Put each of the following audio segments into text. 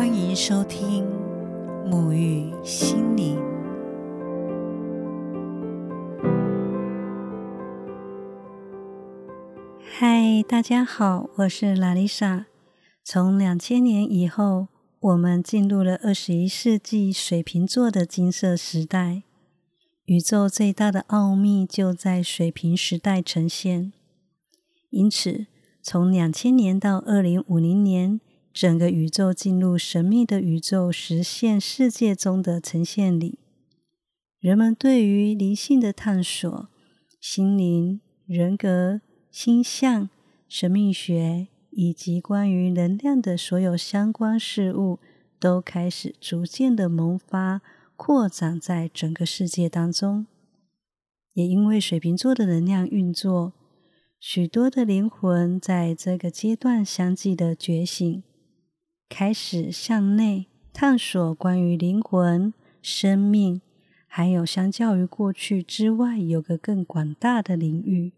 欢迎收听沐浴心灵。嗨，大家好，我是拉丽莎。从两千年以后，我们进入了二十一世纪水瓶座的金色时代。宇宙最大的奥秘就在水瓶时代呈现。因此，从两千年到二零五零年，整个宇宙进入神秘的宇宙实现世界中的呈现里。人们对于灵性的探索、心灵、人格、星象、生命学以及关于能量的所有相关事物，都开始逐渐的萌发。扩展在整个世界当中，也因为水瓶座的能量运作，许多的灵魂在这个阶段相继的觉醒，开始向内探索关于灵魂、生命，还有相较于过去之外有个更广大的领域。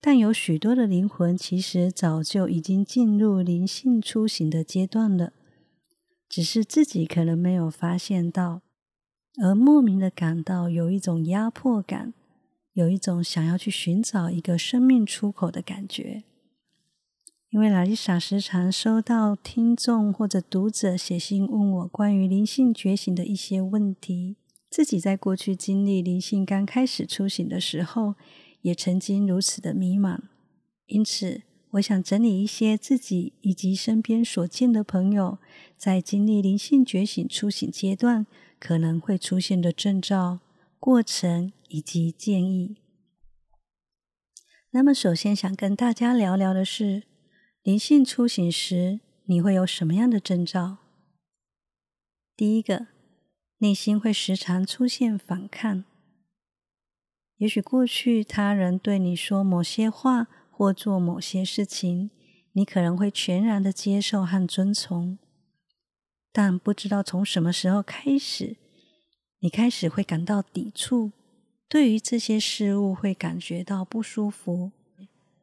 但有许多的灵魂其实早就已经进入灵性出行的阶段了。只是自己可能没有发现到，而莫名的感到有一种压迫感，有一种想要去寻找一个生命出口的感觉。因为拉丽莎时常收到听众或者读者写信问我关于灵性觉醒的一些问题，自己在过去经历灵性刚开始出行的时候，也曾经如此的迷茫，因此。我想整理一些自己以及身边所见的朋友在经历灵性觉醒出醒阶段可能会出现的征兆、过程以及建议。那么，首先想跟大家聊聊的是，灵性出醒时你会有什么样的征兆？第一个，内心会时常出现反抗，也许过去他人对你说某些话。或做某些事情，你可能会全然的接受和遵从，但不知道从什么时候开始，你开始会感到抵触，对于这些事物会感觉到不舒服。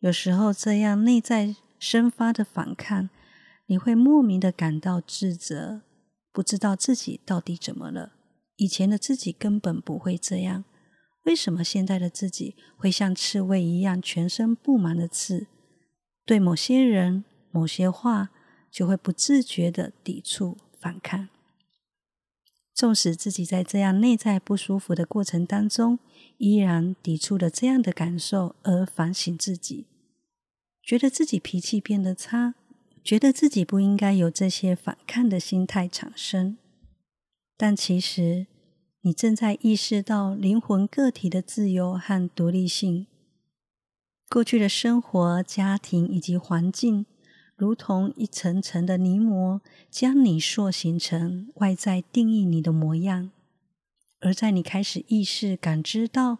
有时候，这样内在生发的反抗，你会莫名的感到自责，不知道自己到底怎么了。以前的自己根本不会这样。为什么现在的自己会像刺猬一样，全身布满了刺？对某些人、某些话，就会不自觉的抵触、反抗。纵使自己在这样内在不舒服的过程当中，依然抵触了这样的感受，而反省自己，觉得自己脾气变得差，觉得自己不应该有这些反抗的心态产生。但其实。你正在意识到灵魂个体的自由和独立性。过去的生活、家庭以及环境，如同一层层的泥膜，将你塑形成外在定义你的模样。而在你开始意识、感知到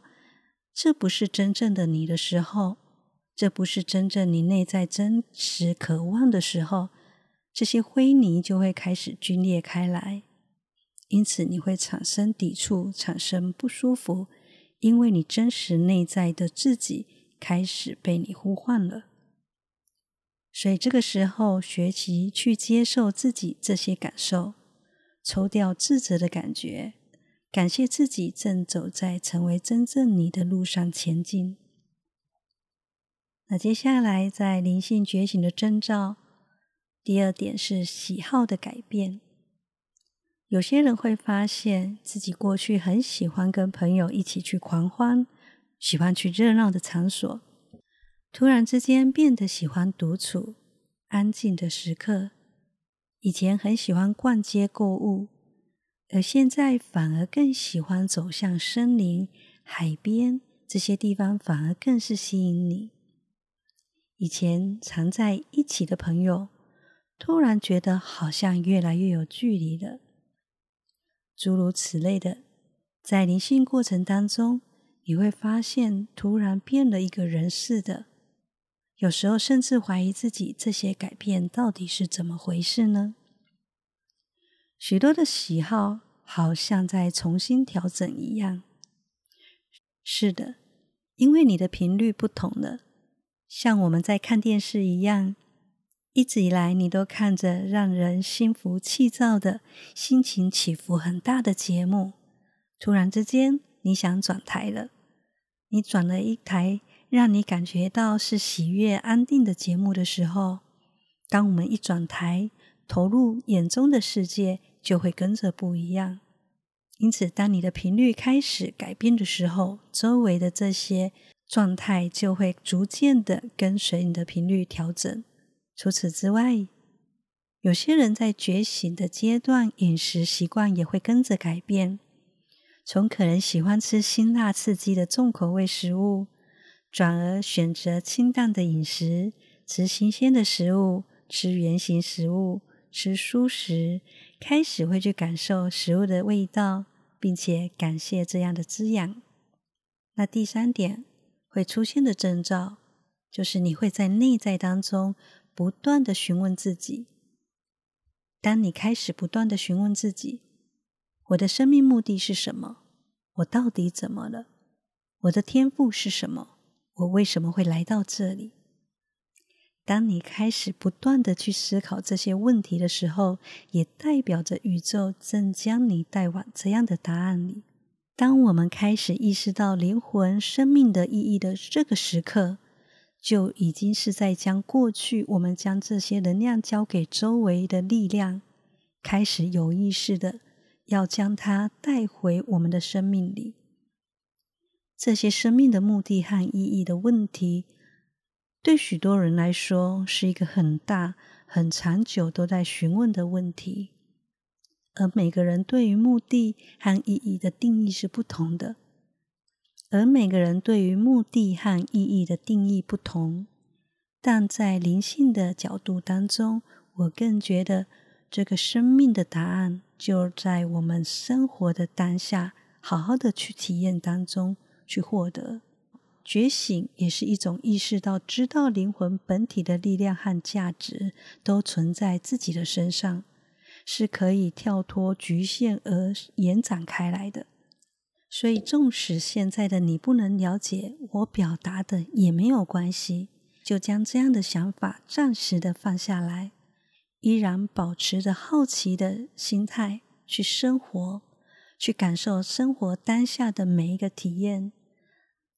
这不是真正的你的时候，这不是真正你内在真实渴望的时候，这些灰泥就会开始皲裂开来。因此，你会产生抵触，产生不舒服，因为你真实内在的自己开始被你呼唤了。所以，这个时候学习去接受自己这些感受，抽掉自责的感觉，感谢自己正走在成为真正你的路上前进。那接下来，在灵性觉醒的征兆，第二点是喜好的改变。有些人会发现自己过去很喜欢跟朋友一起去狂欢，喜欢去热闹的场所，突然之间变得喜欢独处、安静的时刻。以前很喜欢逛街购物，而现在反而更喜欢走向森林、海边这些地方，反而更是吸引你。以前常在一起的朋友，突然觉得好像越来越有距离了。诸如此类的，在灵性过程当中，你会发现突然变了一个人似的。有时候甚至怀疑自己这些改变到底是怎么回事呢？许多的喜好好像在重新调整一样。是的，因为你的频率不同了，像我们在看电视一样，一直以来，你都看着让人心浮气躁的、心情起伏很大的节目，突然之间你想转台了。你转了一台让你感觉到是喜悦、安定的节目的时候，当我们一转台，投入眼中的世界就会跟着不一样。因此，当你的频率开始改变的时候，周围的这些状态就会逐渐的跟随你的频率调整。除此之外，有些人在觉醒的阶段，饮食习惯也会跟着改变，从可能喜欢吃辛辣刺激的重口味食物，转而选择清淡的饮食，吃新鲜的食物，吃原形食物，吃蔬食，开始会去感受食物的味道，并且感谢这样的滋养。那第三点会出现的征兆，就是你会在内在当中。不断的询问自己，当你开始不断的询问自己，我的生命目的是什么？我到底怎么了？我的天赋是什么？我为什么会来到这里？当你开始不断的去思考这些问题的时候，也代表着宇宙正将你带往这样的答案里。当我们开始意识到灵魂生命的意义的这个时刻。就已经是在将过去我们将这些能量交给周围的力量，开始有意识的要将它带回我们的生命里。这些生命的目的和意义的问题，对许多人来说是一个很大、很长久都在询问的问题，而每个人对于目的和意义的定义是不同的。而每个人对于目的和意义的定义不同，但在灵性的角度当中，我更觉得这个生命的答案就在我们生活的当下，好好的去体验当中去获得。觉醒也是一种意识到、知道灵魂本体的力量和价值都存在自己的身上，是可以跳脱局限而延展开来的。所以，纵使现在的你不能了解我表达的，也没有关系，就将这样的想法暂时的放下来，依然保持着好奇的心态去生活，去感受生活当下的每一个体验。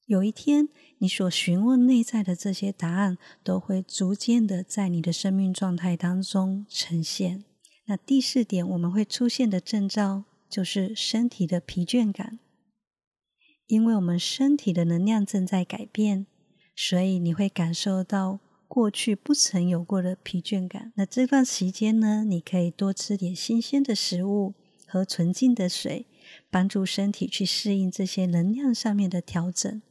有一天，你所询问内在的这些答案，都会逐渐的在你的生命状态当中呈现。那第四点，我们会出现的征兆，就是身体的疲倦感。因为我们身体的能量正在改变，所以你会感受到过去不曾有过的疲倦感。那这段时间呢，你可以多吃点新鲜的食物和纯净的水，帮助身体去适应这些能量上面的调整。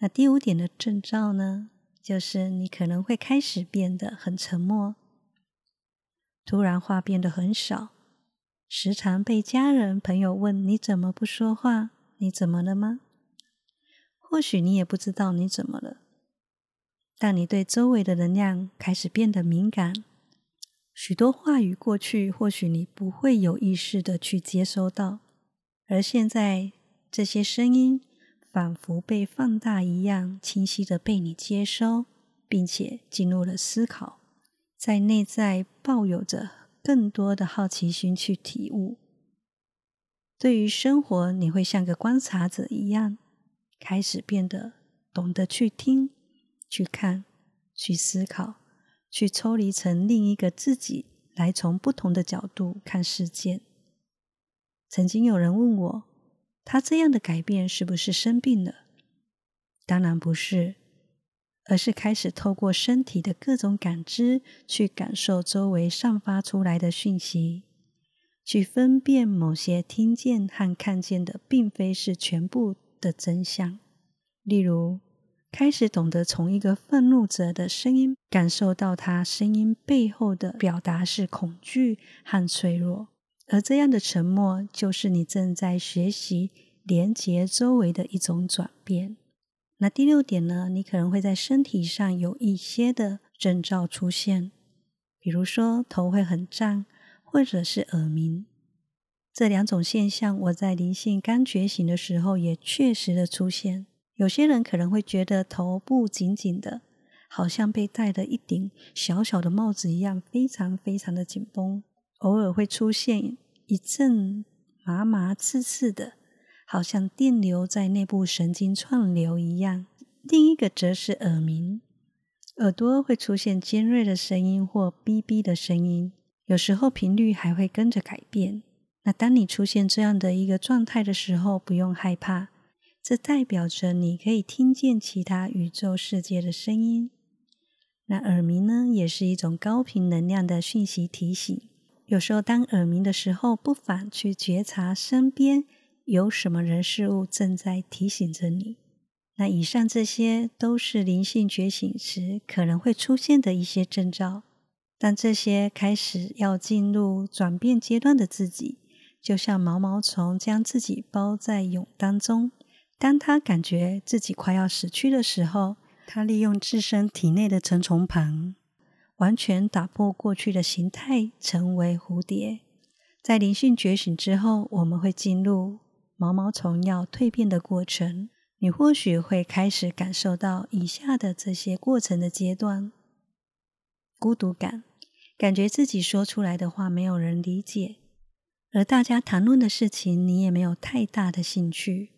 那第五点的征兆呢，就是你可能会开始变得很沉默，突然话变得很少，时常被家人朋友问你怎么不说话。你怎么了吗？或许你也不知道你怎么了，但你对周围的能量开始变得敏感。许多话语过去或许你不会有意识的去接收到，而现在这些声音仿佛被放大一样，清晰的被你接收，并且进入了思考，在内在抱有着更多的好奇心去体悟。对于生活，你会像个观察者一样，开始变得懂得去听、去看、去思考、去抽离成另一个自己，来从不同的角度看世界。曾经有人问我，他这样的改变是不是生病了？当然不是，而是开始透过身体的各种感知，去感受周围散发出来的讯息。去分辨某些听见和看见的，并非是全部的真相。例如，开始懂得从一个愤怒者的声音感受到他声音背后的表达是恐惧和脆弱，而这样的沉默就是你正在学习连接周围的一种转变。那第六点呢？你可能会在身体上有一些的征兆出现，比如说头会很胀。或者是耳鸣，这两种现象，我在灵性刚觉醒的时候也确实的出现。有些人可能会觉得头部紧紧的，好像被戴了一顶小小的帽子一样，非常非常的紧绷。偶尔会出现一阵麻麻刺刺的，好像电流在内部神经串流一样。另一个则是耳鸣，耳朵会出现尖锐的声音或哔哔的声音，有时候频率还会跟着改变。那当你出现这样的一个状态的时候，不用害怕，这代表着你可以听见其他宇宙世界的声音。那耳鸣呢，也是一种高频能量的讯息提醒。有时候当耳鸣的时候，不妨去觉察身边有什么人事物正在提醒着你。那以上这些都是灵性觉醒时可能会出现的一些征兆。当这些开始要进入转变阶段的自己。就像毛毛虫将自己包在蛹当中，当它感觉自己快要死去的时候，它利用自身体内的成虫盘，完全打破过去的形态，成为蝴蝶。在灵性觉醒之后，我们会进入毛毛虫要蜕变的过程。你或许会开始感受到以下的这些过程的阶段：孤独感，感觉自己说出来的话没有人理解。而大家谈论的事情，你也没有太大的兴趣。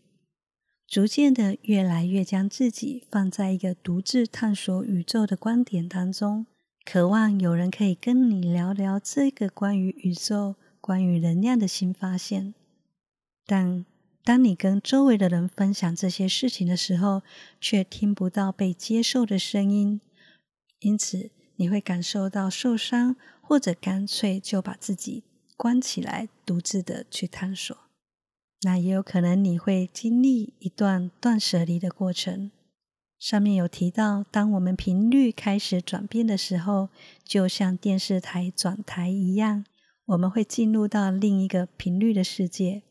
逐渐的，越来越将自己放在一个独自探索宇宙的观点当中，渴望有人可以跟你聊聊这个关于宇宙、关于能量的新发现。但当你跟周围的人分享这些事情的时候，却听不到被接受的声音，因此你会感受到受伤，或者干脆就把自己。关起来，独自的去探索。那也有可能你会经历一段断舍离的过程。上面有提到，当我们频率开始转变的时候，就像电视台转台一样，我们会进入到另一个频率的世界。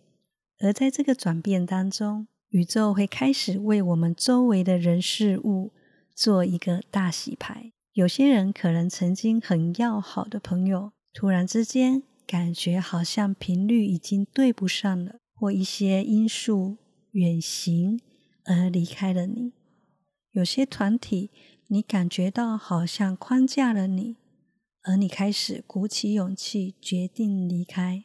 而在这个转变当中，宇宙会开始为我们周围的人事物做一个大洗牌。有些人可能曾经很要好的朋友，突然之间。感觉好像频率已经对不上了，或一些因素远行而离开了你。有些团体，你感觉到好像框架了你，而你开始鼓起勇气决定离开。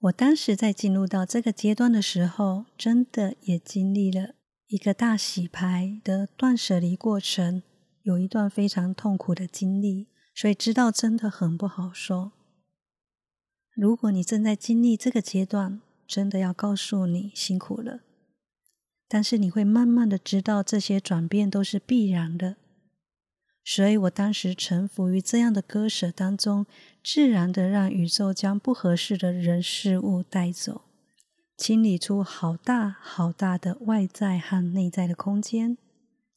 我当时在进入到这个阶段的时候，真的也经历了一个大洗牌的断舍离过程，有一段非常痛苦的经历，所以知道真的很不好说。如果你正在经历这个阶段，真的要告诉你辛苦了。但是你会慢慢的知道这些转变都是必然的。所以我当时臣服于这样的割舍当中，自然的让宇宙将不合适的人事物带走，清理出好大好大的外在和内在的空间，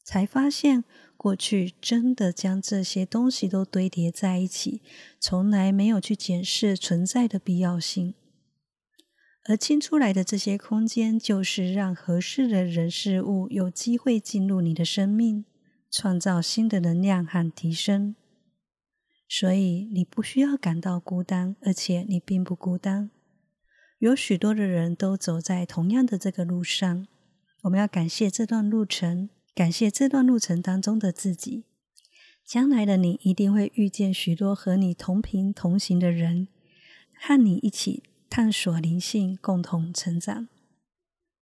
才发现。过去真的将这些东西都堆叠在一起，从来没有去检视存在的必要性。而清出来的这些空间，就是让合适的人事物有机会进入你的生命，创造新的能量和提升。所以你不需要感到孤单，而且你并不孤单。有许多的人都走在同样的这个路上。我们要感谢这段路程。感谢这段路程当中的自己，将来的你一定会遇见许多和你同频同行的人，和你一起探索灵性，共同成长。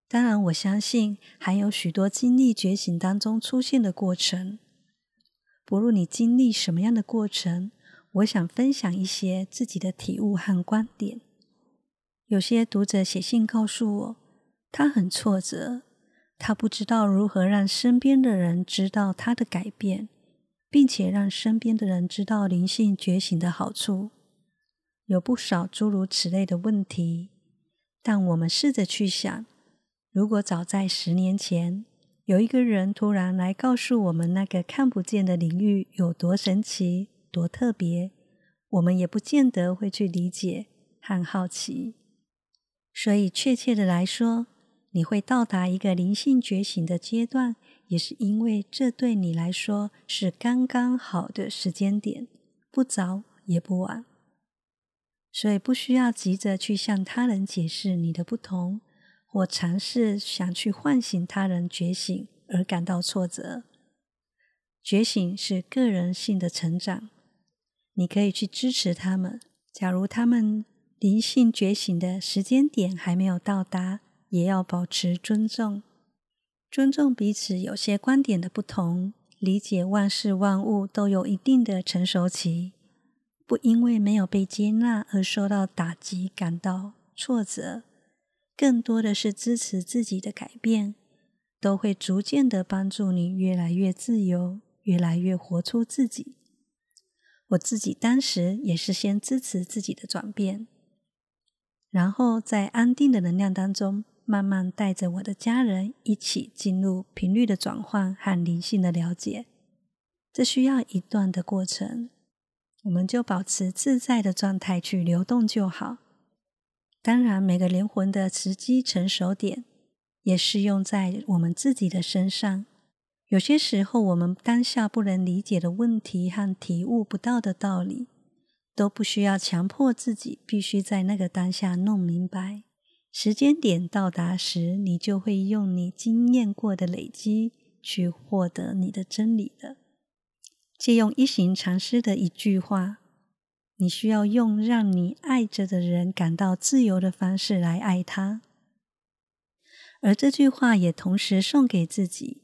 当然，我相信还有许多经历觉醒当中出现的过程。不论你经历什么样的过程，我想分享一些自己的体悟和观点。有些读者写信告诉我，他很挫折。他不知道如何让身边的人知道他的改变，并且让身边的人知道灵性觉醒的好处。有不少诸如此类的问题，但我们试着去想：如果早在十年前，有一个人突然来告诉我们那个看不见的领域有多神奇、多特别，我们也不见得会去理解和好奇。所以，确切的来说，你会到达一个灵性觉醒的阶段，也是因为这对你来说是刚刚好的时间点，不早也不晚，所以不需要急着去向他人解释你的不同，或尝试想去唤醒他人觉醒而感到挫折。觉醒是个人性的成长，你可以去支持他们。假如他们灵性觉醒的时间点还没有到达，也要保持尊重，尊重彼此有些观点的不同，理解万事万物都有一定的成熟期，不因为没有被接纳而受到打击、感到挫折，更多的是支持自己的改变，都会逐渐的帮助你越来越自由，越来越活出自己。我自己当时也是先支持自己的转变，然后在安定的能量当中，慢慢带着我的家人一起进入频率的转换和灵性的了解。这需要一段的过程，我们就保持自在的状态去流动就好。当然，每个灵魂的时机成熟点也适用在我们自己的身上。有些时候，我们当下不能理解的问题和体悟不到的道理，都不需要强迫自己必须在那个当下弄明白。时间点到达时，你就会用你经验过的累积去获得你的真理的。借用一行禅师的一句话：“你需要用让你爱着的人感到自由的方式来爱他。”而这句话也同时送给自己。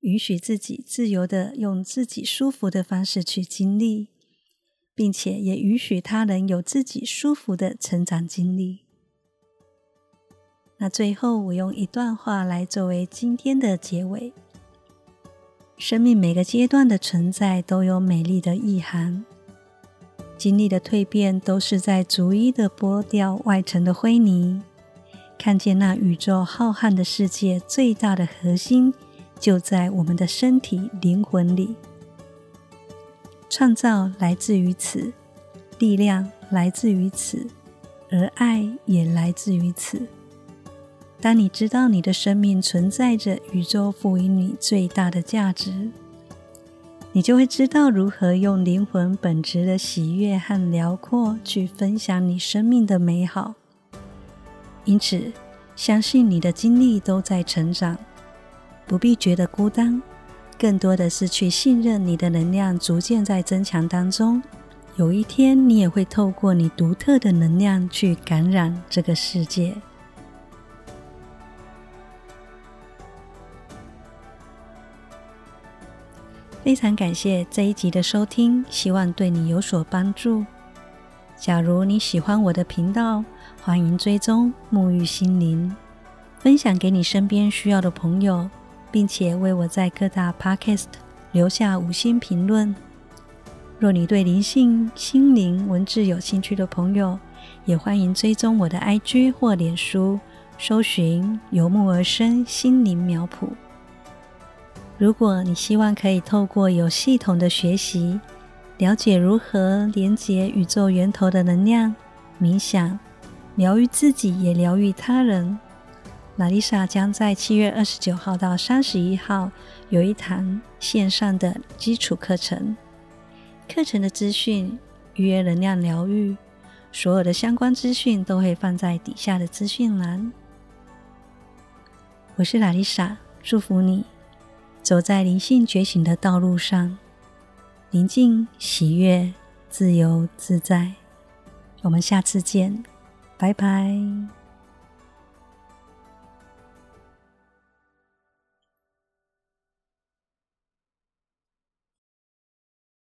允许自己自由的用自己舒服的方式去经历，并且也允许他人有自己舒服的成长经历。那最后，我用一段话来作为今天的结尾：生命每个阶段的存在都有美丽的意涵，经历的蜕变都是在逐一的剥掉外层的灰泥，看见那宇宙浩瀚的世界最大的核心。就在我们的身体、灵魂里，创造来自于此，力量来自于此，而爱也来自于此。当你知道你的生命存在着宇宙赋予你最大的价值，你就会知道如何用灵魂本质的喜悦和辽阔去分享你生命的美好。因此，相信你的经历都在成长。不必觉得孤单，更多的是去信任你的能量逐渐在增强当中。有一天，你也会透过你独特的能量去感染这个世界。非常感谢这一集的收听，希望对你有所帮助。假如你喜欢我的频道，欢迎追踪沐浴心灵，分享给你身边需要的朋友。并且为我在各大 Podcast 留下五星评论。若你对灵性、心灵、文字有兴趣的朋友，也欢迎追踪我的 IG 或脸书，搜寻“游牧而生心灵苗圃”。如果你希望可以透过有系统的学习，了解如何连接宇宙源头的能量，冥想，疗愈自己，也疗愈他人。玛丽莎将在七月二十九号到三十一号有一堂线上的基础课程。课程的资讯、预约能量疗愈，所有的相关资讯都会放在底下的资讯栏。我是拉丽莎，祝福你走在灵性觉醒的道路上，宁静、喜悦、自由自在。我们下次见，拜拜。